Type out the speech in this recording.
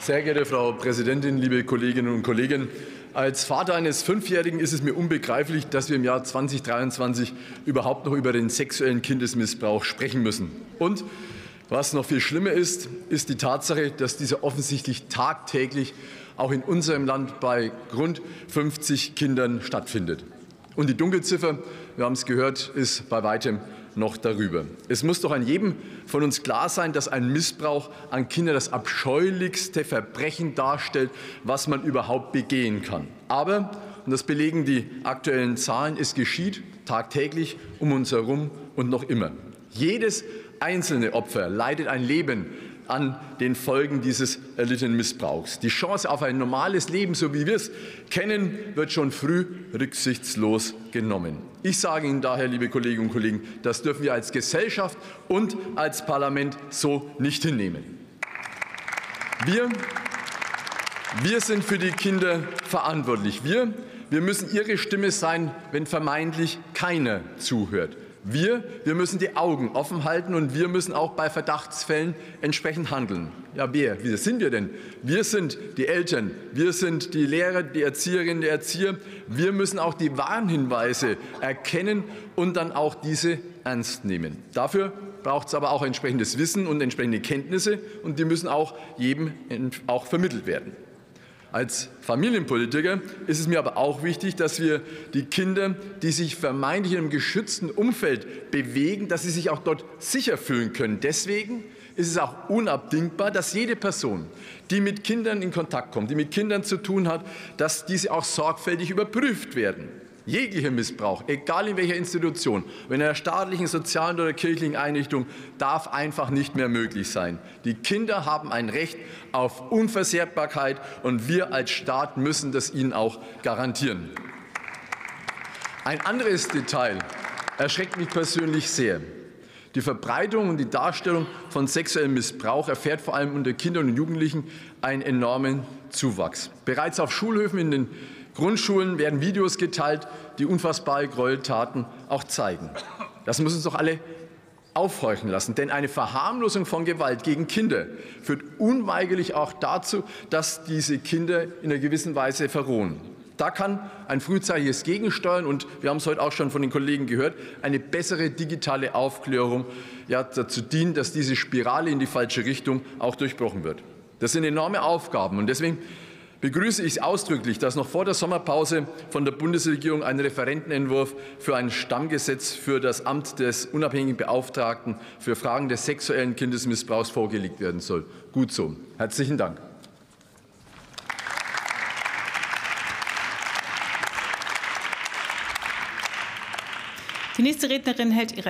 Sehr geehrte Frau Präsidentin, liebe Kolleginnen und Kollegen! Als Vater eines Fünfjährigen ist es mir unbegreiflich, dass wir im Jahr 2023 überhaupt noch über den sexuellen Kindesmissbrauch sprechen müssen. Und was noch viel schlimmer ist, ist die Tatsache, dass dieser offensichtlich tagtäglich auch in unserem Land bei rund 50 Kindern stattfindet. Und die Dunkelziffer, wir haben es gehört, ist bei weitem noch darüber. Es muss doch an jedem von uns klar sein, dass ein Missbrauch an Kindern das abscheulichste Verbrechen darstellt, was man überhaupt begehen kann. Aber, und das belegen die aktuellen Zahlen, es geschieht tagtäglich um uns herum und noch immer. Jedes einzelne Opfer leidet ein Leben an den Folgen dieses erlittenen Missbrauchs. Die Chance auf ein normales Leben, so wie wir es kennen, wird schon früh rücksichtslos genommen. Ich sage Ihnen daher, liebe Kolleginnen und Kollegen, das dürfen wir als Gesellschaft und als Parlament so nicht hinnehmen. Wir, wir sind für die Kinder verantwortlich. Wir, wir müssen ihre Stimme sein, wenn vermeintlich keiner zuhört. Wir, wir müssen die Augen offen halten und wir müssen auch bei Verdachtsfällen entsprechend handeln. Ja, wer? Wie sind wir denn? Wir sind die Eltern, wir sind die Lehrer, die Erzieherinnen, die Erzieher. Wir müssen auch die Warnhinweise erkennen und dann auch diese ernst nehmen. Dafür braucht es aber auch entsprechendes Wissen und entsprechende Kenntnisse und die müssen auch jedem auch vermittelt werden. Als Familienpolitiker ist es mir aber auch wichtig, dass wir die Kinder, die sich vermeintlich in einem geschützten Umfeld bewegen, dass sie sich auch dort sicher fühlen können. Deswegen ist es auch unabdingbar, dass jede Person, die mit Kindern in Kontakt kommt, die mit Kindern zu tun hat, dass diese auch sorgfältig überprüft werden. Jeglicher Missbrauch, egal in welcher Institution, in einer staatlichen, sozialen oder kirchlichen Einrichtung, darf einfach nicht mehr möglich sein. Die Kinder haben ein Recht auf Unversehrtbarkeit und wir als Staat müssen das ihnen auch garantieren. Ein anderes Detail erschreckt mich persönlich sehr. Die Verbreitung und die Darstellung von sexuellem Missbrauch erfährt vor allem unter Kindern und Jugendlichen einen enormen Zuwachs. Bereits auf Schulhöfen in den Grundschulen werden Videos geteilt, die unfassbare Gräueltaten auch zeigen. Das muss uns doch alle aufhorchen lassen, denn eine Verharmlosung von Gewalt gegen Kinder führt unweigerlich auch dazu, dass diese Kinder in einer gewissen Weise verrohen. Da kann ein frühzeitiges Gegensteuern und wir haben es heute auch schon von den Kollegen gehört, eine bessere digitale Aufklärung ja, dazu dienen, dass diese Spirale in die falsche Richtung auch durchbrochen wird. Das sind enorme Aufgaben und deswegen begrüße ich ausdrücklich, dass noch vor der Sommerpause von der Bundesregierung ein Referentenentwurf für ein Stammgesetz für das Amt des unabhängigen Beauftragten für Fragen des sexuellen Kindesmissbrauchs vorgelegt werden soll. Gut so. Herzlichen Dank. Die nächste Rednerin hält ihre